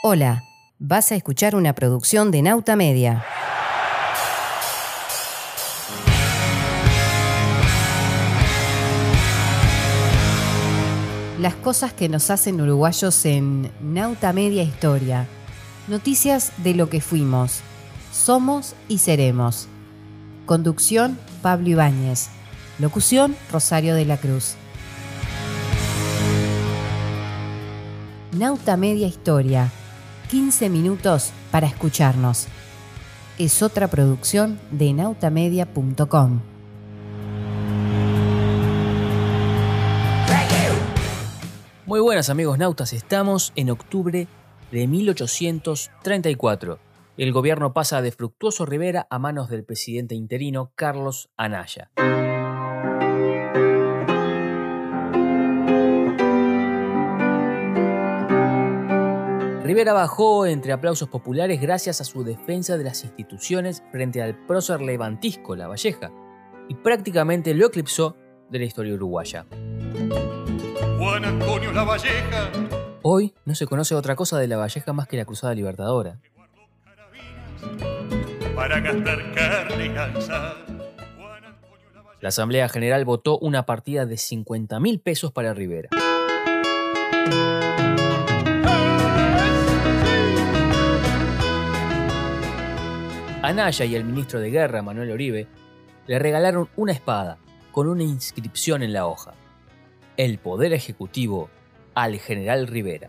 Hola, vas a escuchar una producción de Nauta Media. Las cosas que nos hacen uruguayos en Nauta Media Historia. Noticias de lo que fuimos, somos y seremos. Conducción, Pablo Ibáñez. Locución, Rosario de la Cruz. Nauta Media Historia. 15 minutos para escucharnos. Es otra producción de nautamedia.com. Muy buenas amigos nautas, estamos en octubre de 1834. El gobierno pasa de Fructuoso Rivera a manos del presidente interino Carlos Anaya. Rivera bajó entre aplausos populares gracias a su defensa de las instituciones frente al prócer levantisco La Valleja y prácticamente lo eclipsó de la historia uruguaya. Juan Antonio Lavalleja, Hoy no se conoce otra cosa de La Valleja más que la Cruzada Libertadora. para gastar carne y. La Asamblea General votó una partida de 50 mil pesos para Rivera. Anaya y el ministro de Guerra, Manuel Oribe, le regalaron una espada con una inscripción en la hoja. El poder ejecutivo al general Rivera.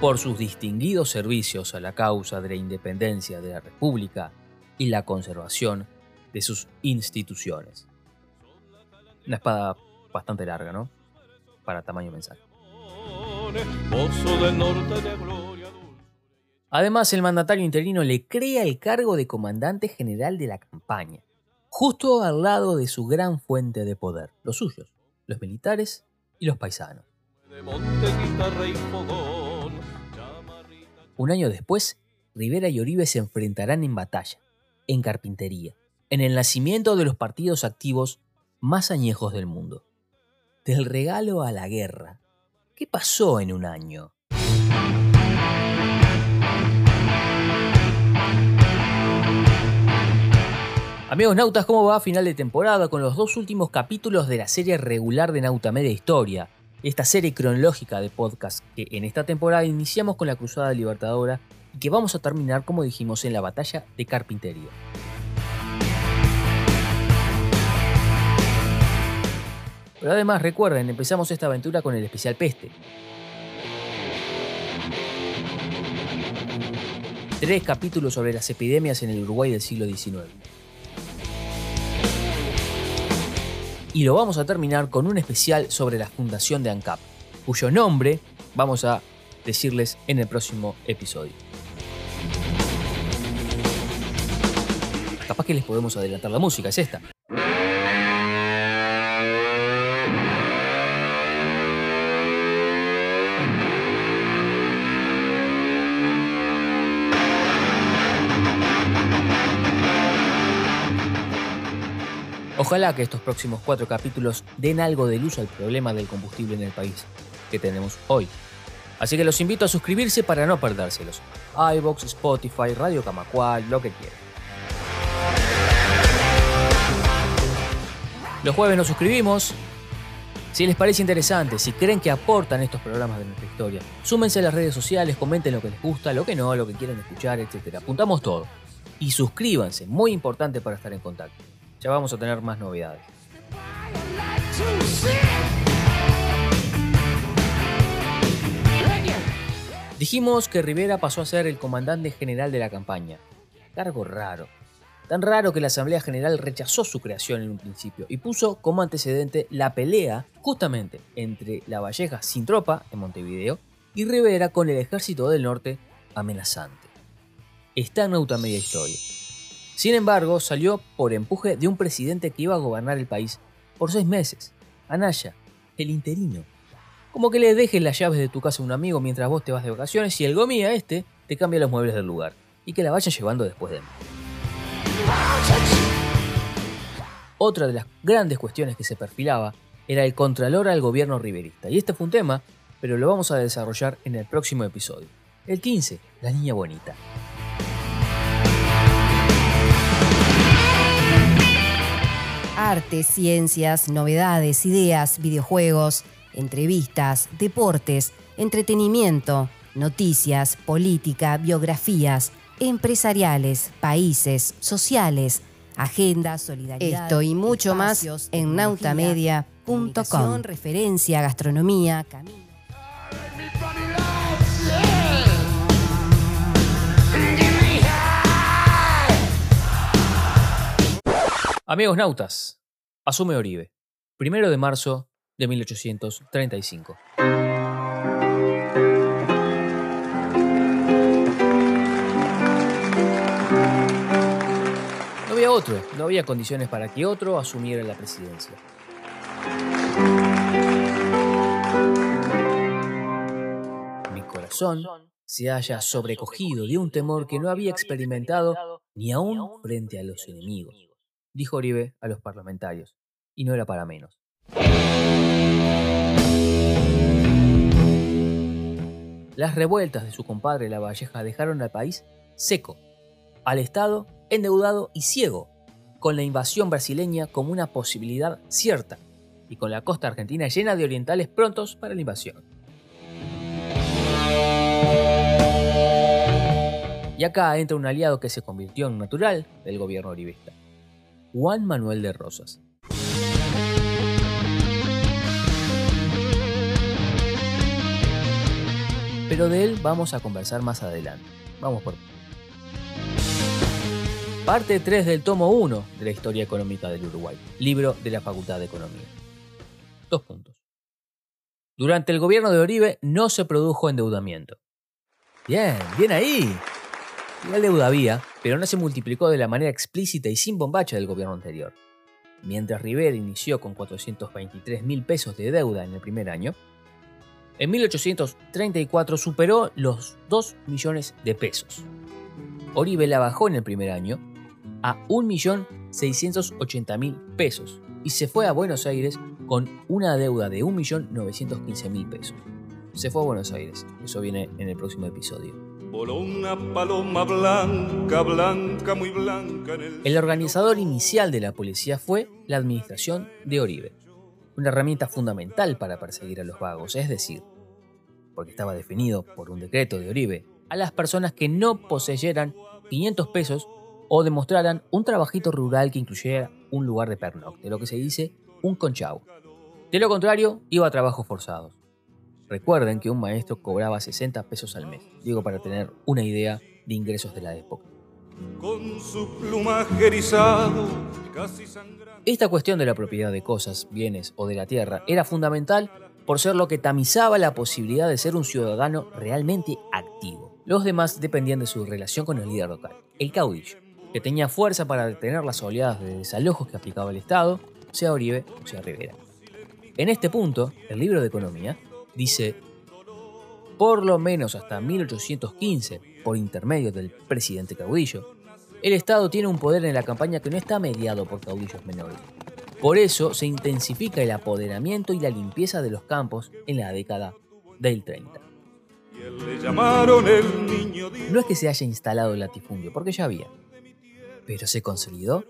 Por sus distinguidos servicios a la causa de la independencia de la República y la conservación de sus instituciones. Una espada bastante larga, ¿no? Para tamaño mensaje. Además, el mandatario interino le crea el cargo de comandante general de la campaña, justo al lado de su gran fuente de poder, los suyos, los militares y los paisanos. Un año después, Rivera y Oribe se enfrentarán en batalla, en carpintería, en el nacimiento de los partidos activos más añejos del mundo. Del regalo a la guerra. ¿Qué pasó en un año? Amigos nautas, ¿cómo va final de temporada con los dos últimos capítulos de la serie regular de Nauta Media Historia? Esta serie cronológica de podcast que en esta temporada iniciamos con la Cruzada Libertadora y que vamos a terminar, como dijimos, en la batalla de Carpintería. Pero además, recuerden, empezamos esta aventura con el especial Peste. Tres capítulos sobre las epidemias en el Uruguay del siglo XIX. Y lo vamos a terminar con un especial sobre la fundación de ANCAP, cuyo nombre vamos a decirles en el próximo episodio. Capaz que les podemos adelantar la música, es esta. Ojalá que estos próximos cuatro capítulos den algo de luz al problema del combustible en el país que tenemos hoy. Así que los invito a suscribirse para no perdérselos. iBox, Spotify, Radio Camacual, lo que quieran. Los jueves nos suscribimos. Si les parece interesante, si creen que aportan estos programas de nuestra historia, súmense a las redes sociales, comenten lo que les gusta, lo que no, lo que quieren escuchar, etc. Apuntamos todo. Y suscríbanse, muy importante para estar en contacto. Ya vamos a tener más novedades. Dijimos que Rivera pasó a ser el comandante general de la campaña. Cargo raro. Tan raro que la Asamblea General rechazó su creación en un principio y puso como antecedente la pelea justamente entre La Valleja sin tropa en Montevideo y Rivera con el ejército del norte amenazante. Está en Nauta Media Historia. Sin embargo, salió por empuje de un presidente que iba a gobernar el país por seis meses, Anaya, el interino. Como que le dejes las llaves de tu casa a un amigo mientras vos te vas de vacaciones y el gomía este te cambia los muebles del lugar y que la vayan llevando después de él. Otra de las grandes cuestiones que se perfilaba era el contralor al gobierno riverista, y este fue un tema pero lo vamos a desarrollar en el próximo episodio. El 15, la niña bonita. Arte, ciencias, novedades, ideas, videojuegos, entrevistas, deportes, entretenimiento, noticias, política, biografías, empresariales, países, sociales, agendas, solidaridad. Esto y mucho más en nautamedia.com. Referencia, gastronomía, camino. Amigos nautas, asume Oribe, primero de marzo de 1835. No había otro, no había condiciones para que otro asumiera la presidencia. Mi corazón se haya sobrecogido de un temor que no había experimentado ni aún frente a los enemigos, dijo Oribe a los parlamentarios, y no era para menos. Las revueltas de su compadre La Valleja dejaron al país seco, al Estado endeudado y ciego, con la invasión brasileña como una posibilidad cierta y con la costa argentina llena de orientales prontos para la invasión. Y acá entra un aliado que se convirtió en natural del gobierno oribista, Juan Manuel de Rosas. Pero de él vamos a conversar más adelante. Vamos por Parte 3 del tomo 1 de la historia económica del Uruguay, libro de la Facultad de Economía. Dos puntos. Durante el gobierno de Oribe no se produjo endeudamiento. Bien, bien ahí. La deuda había, pero no se multiplicó de la manera explícita y sin bombacha del gobierno anterior. Mientras Rivera inició con 423 mil pesos de deuda en el primer año, en 1834 superó los 2 millones de pesos. Oribe la bajó en el primer año a 1.680.000 pesos y se fue a Buenos Aires con una deuda de 1.915.000 pesos. Se fue a Buenos Aires, eso viene en el próximo episodio. El organizador inicial de la policía fue la administración de Oribe, una herramienta fundamental para perseguir a los vagos, es decir, porque estaba definido por un decreto de Oribe, a las personas que no poseyeran 500 pesos o demostraran un trabajito rural que incluyera un lugar de pernocte, lo que se dice un conchau. De lo contrario, iba a trabajos forzados. Recuerden que un maestro cobraba 60 pesos al mes, digo para tener una idea de ingresos de la época. Con su plumaje erizado, casi. Esta cuestión de la propiedad de cosas, bienes o de la tierra era fundamental por ser lo que tamizaba la posibilidad de ser un ciudadano realmente activo. Los demás dependían de su relación con el líder local, el caudillo, que tenía fuerza para detener las oleadas de desalojos que aplicaba el Estado, sea Oribe o sea Rivera. En este punto, el libro de economía dice, por lo menos hasta 1815, por intermedio del presidente caudillo, el Estado tiene un poder en la campaña que no está mediado por caudillos menores. Por eso se intensifica el apoderamiento y la limpieza de los campos en la década del 30. Y él le llamaron el niño Dios. No es que se haya instalado el latifundio, porque ya había, pero se consolidó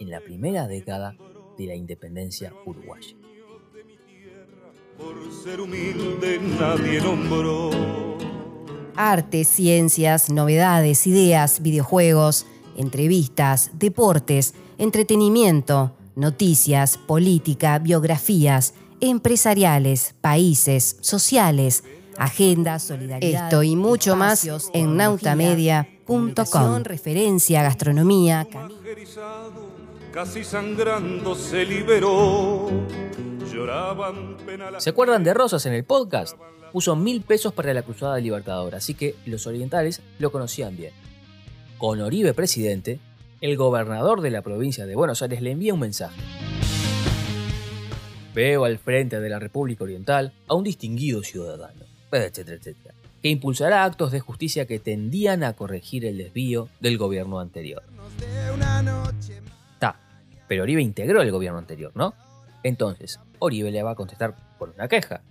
en la primera década de la independencia uruguaya. Por ser humilde nadie nombró. Arte, ciencias, novedades, ideas, videojuegos, entrevistas, deportes, entretenimiento, noticias, política, biografías, empresariales, países, sociales, agendas, solidaridad. Esto y mucho más en nautamedia.com. Referencia, gastronomía, casi sangrando se liberó. ¿Se acuerdan de Rosas en el podcast? Puso mil pesos para la Cruzada Libertadora, así que los orientales lo conocían bien. Con Oribe presidente, el gobernador de la provincia de Buenos Aires le envía un mensaje. Veo al frente de la República Oriental a un distinguido ciudadano, etcétera, etcétera, que impulsará actos de justicia que tendían a corregir el desvío del gobierno anterior. Ta, pero Oribe integró el gobierno anterior, ¿no? Entonces, Oribe le va a contestar por una queja,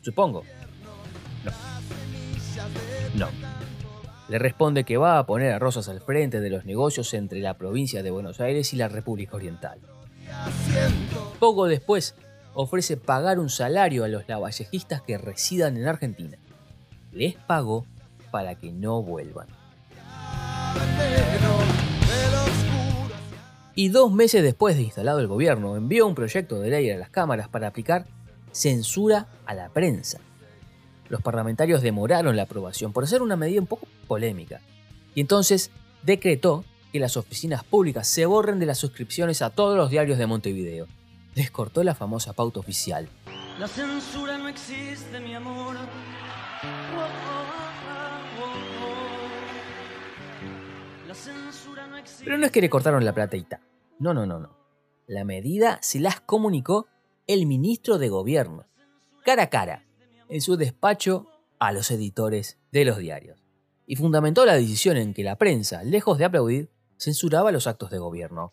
supongo. No. Le responde que va a poner a Rosas al frente de los negocios entre la provincia de Buenos Aires y la República Oriental. Poco después, ofrece pagar un salario a los lavallejistas que residan en Argentina. Les pagó para que no vuelvan. Y dos meses después de instalado el gobierno, envió un proyecto de ley a las cámaras para aplicar censura a la prensa. Los parlamentarios demoraron la aprobación por ser una medida un poco polémica, y entonces decretó que las oficinas públicas se borren de las suscripciones a todos los diarios de Montevideo. Les cortó la famosa pauta oficial. La censura no existe, mi amor. Oh, oh, oh, oh. La censura no existe. Pero no es que le cortaron la platita. No, no, no, no. La medida se las comunicó el ministro de Gobierno, cara a cara, en su despacho a los editores de los diarios. Y fundamentó la decisión en que la prensa, lejos de aplaudir, censuraba los actos de gobierno.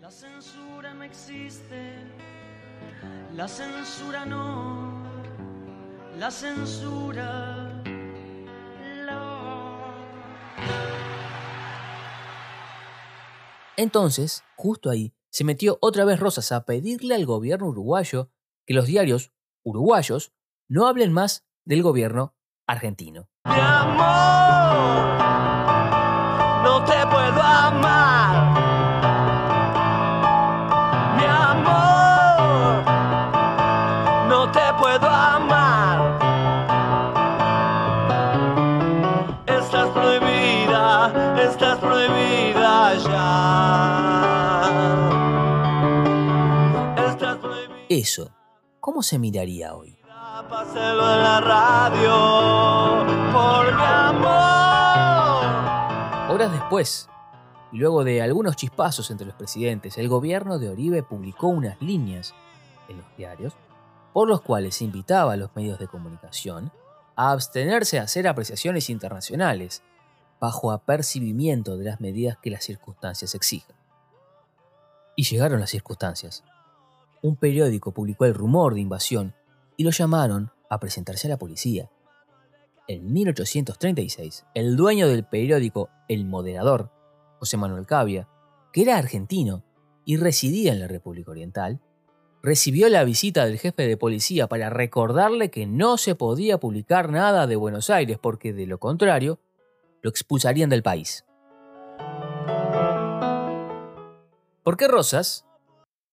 La censura no existe. La censura no. La censura. Entonces, justo ahí, se metió otra vez Rosas a pedirle al gobierno uruguayo que los diarios uruguayos no hablen más del gobierno argentino. Mi amor, no te puedo amar. Eso, ¿cómo se miraría hoy? Páselo en la radio por mi amor. Horas después, y luego de algunos chispazos entre los presidentes, el gobierno de Oribe publicó unas líneas en los diarios por los cuales invitaba a los medios de comunicación a abstenerse a hacer apreciaciones internacionales bajo apercibimiento de las medidas que las circunstancias exigen. Y llegaron las circunstancias. Un periódico publicó el rumor de invasión y lo llamaron a presentarse a la policía. En 1836, el dueño del periódico El Moderador, José Manuel Cavia, que era argentino y residía en la República Oriental, recibió la visita del jefe de policía para recordarle que no se podía publicar nada de Buenos Aires porque de lo contrario lo expulsarían del país. ¿Por qué Rosas?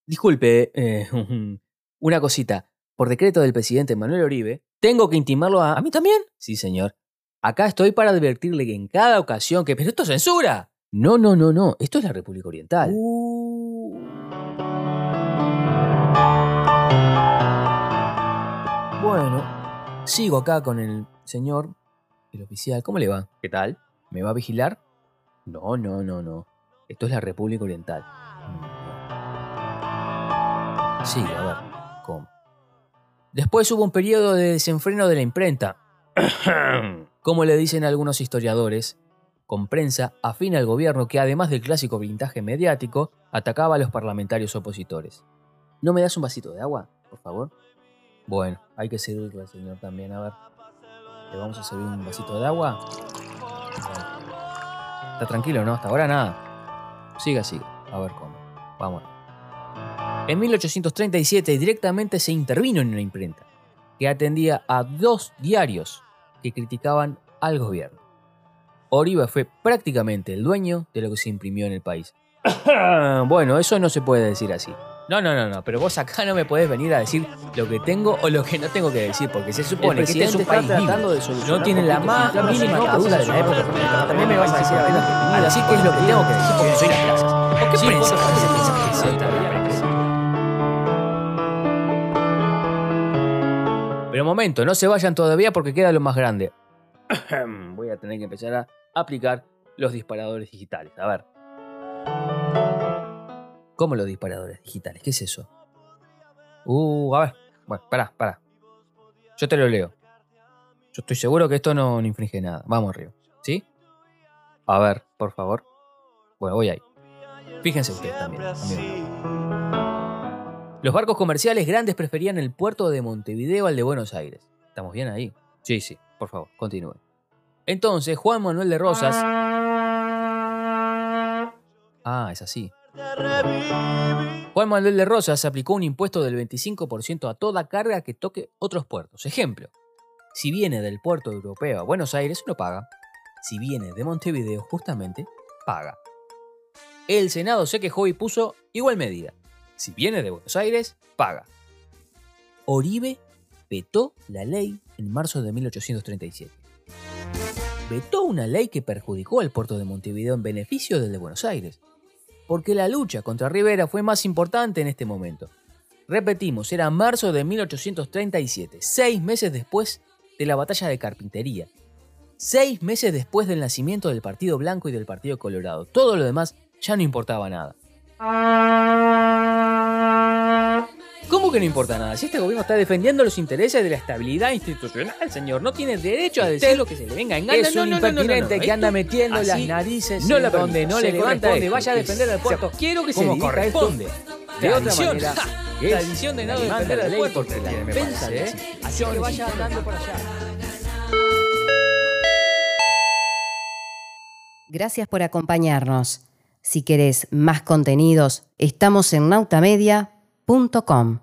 Disculpe, eh, una cosita. Por decreto del presidente Manuel Oribe, ¿tengo que intimarlo a... ¿A mí también? Sí, señor. Acá estoy para advertirle que en cada ocasión que... ¡Pero esto es censura! No, no, no, no. Esto es la República Oriental. Bueno, sigo acá con el señor, el oficial. ¿Cómo le va? ¿Qué tal? ¿Me va a vigilar? No, no, no, no. Esto es la República Oriental. Sí, a ver, ¿cómo? Después hubo un periodo de desenfreno de la imprenta. Como le dicen algunos historiadores, con prensa afín al gobierno que además del clásico vintaje mediático, atacaba a los parlamentarios opositores. ¿No me das un vasito de agua, por favor? Bueno, hay que servirle al señor también, a ver. ¿Le vamos a servir un vasito de agua? Está tranquilo, ¿no? Hasta ahora nada. Siga, siga. A ver cómo. Vamos. En 1837 directamente se intervino en una imprenta que atendía a dos diarios que criticaban al gobierno. Oribe fue prácticamente el dueño de lo que se imprimió en el país. bueno, eso no se puede decir así. No, no, no, no, pero vos acá no me podés venir a decir lo que tengo o lo que no tengo que decir, porque se supone que este es un país libre. No tiene la más mínima duda de la época. También me vas a decir a Así que es lo que tengo que decir porque soy las plazas. ¿O qué prensa? Momento, no se vayan todavía porque queda lo más grande. Voy a tener que empezar a aplicar los disparadores digitales. A ver. ¿Cómo los disparadores digitales? ¿Qué es eso? Uh, a ver. Bueno, pará, pará. Yo te lo leo. Yo estoy seguro que esto no, infringe nada. Vamos arriba. ¿Sí? A ver, por favor. Bueno, voy ahí. Fíjense ustedes también. amigos. Los barcos comerciales grandes preferían el puerto de Montevideo al de Buenos Aires. ¿Estamos bien ahí? Sí, sí. Por favor, continúe. Entonces, Juan Manuel de Rosas. Ah, es así. Juan Manuel de Rosas aplicó un impuesto del 25% a toda carga que toque otros puertos. Ejemplo, si viene del puerto europeo a Buenos Aires, no paga. Si viene de Montevideo, justamente, paga. El Senado se quejó y puso igual medida. Si viene de Buenos Aires, paga. Oribe vetó la ley en marzo de 1837. Vetó una ley que perjudicó al puerto de Montevideo en beneficio del de Buenos Aires, porque la lucha contra Rivera fue más importante en este momento. Repetimos, era marzo de 1837, seis meses después de la batalla de Carpintería, seis meses después del nacimiento del Partido Blanco y del Partido Colorado. Todo lo demás ya no importaba nada. ¿Cómo que no importa nada? Si este gobierno está defendiendo los intereses de la estabilidad institucional, señor, no tiene derecho a decir lo que se le venga en gana. Es No, un no, no, no, no, impertinente no. que anda metiendo las narices no en la donde no Se le levanta corresponde. Vaya a defender al puerto. Quiero que se como esto corresponde. de otra manera. Es tradición de no la defender al puerto, puerto, que tiene, me defensa de ¿eh? la Así que vaya andando por allá. Gracias por acompañarnos. Si querés más contenidos, estamos en nautamedia.com.